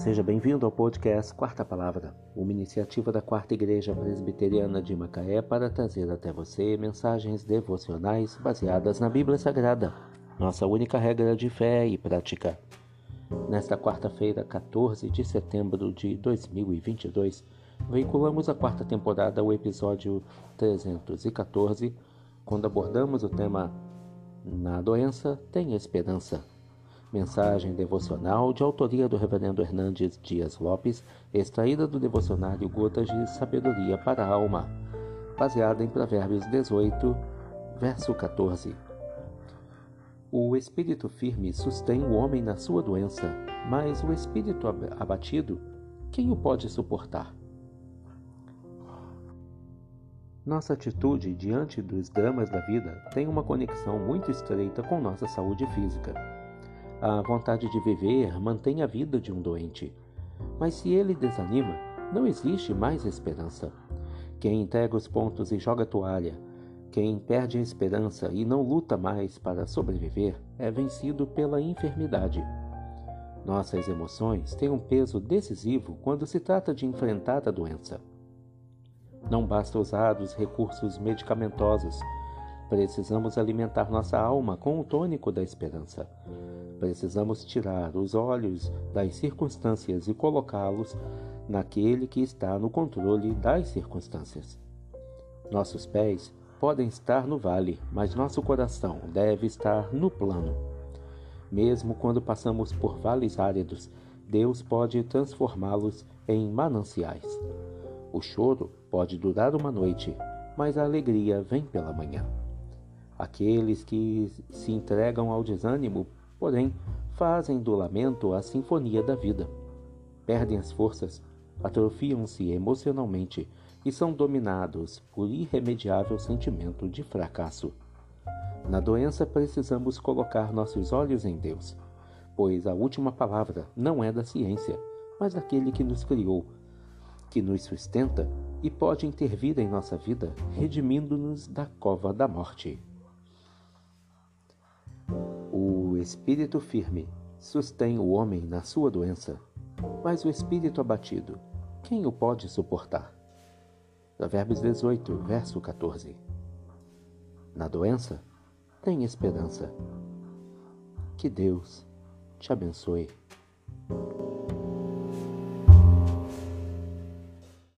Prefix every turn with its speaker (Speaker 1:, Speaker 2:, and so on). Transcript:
Speaker 1: Seja bem-vindo ao podcast Quarta Palavra, uma iniciativa da Quarta Igreja Presbiteriana de Macaé para trazer até você mensagens devocionais baseadas na Bíblia Sagrada, nossa única regra de fé e prática. Nesta quarta-feira, 14 de setembro de 2022, veiculamos a quarta temporada, o episódio 314, quando abordamos o tema Na doença tem esperança. Mensagem devocional de autoria do Reverendo Hernandes Dias Lopes, extraída do devocionário Gotas de Sabedoria para a Alma, baseada em Provérbios 18, verso 14. O espírito firme sustém o homem na sua doença, mas o espírito abatido, quem o pode suportar? Nossa atitude diante dos dramas da vida tem uma conexão muito estreita com nossa saúde física. A vontade de viver mantém a vida de um doente. Mas se ele desanima, não existe mais esperança. Quem entrega os pontos e joga a toalha, quem perde a esperança e não luta mais para sobreviver, é vencido pela enfermidade. Nossas emoções têm um peso decisivo quando se trata de enfrentar a doença. Não basta usar os recursos medicamentosos. Precisamos alimentar nossa alma com o tônico da esperança. Precisamos tirar os olhos das circunstâncias e colocá-los naquele que está no controle das circunstâncias. Nossos pés podem estar no vale, mas nosso coração deve estar no plano. Mesmo quando passamos por vales áridos, Deus pode transformá-los em mananciais. O choro pode durar uma noite, mas a alegria vem pela manhã. Aqueles que se entregam ao desânimo porém fazem do lamento a sinfonia da vida. Perdem as forças, atrofiam-se emocionalmente e são dominados por irremediável sentimento de fracasso. Na doença precisamos colocar nossos olhos em Deus, pois a última palavra não é da ciência, mas daquele que nos criou, que nos sustenta e pode intervir em nossa vida, redimindo-nos da cova da morte. Espírito firme sustém o homem na sua doença, mas o espírito abatido, quem o pode suportar? Provérbios 18, verso 14. Na doença, tem esperança. Que Deus te abençoe.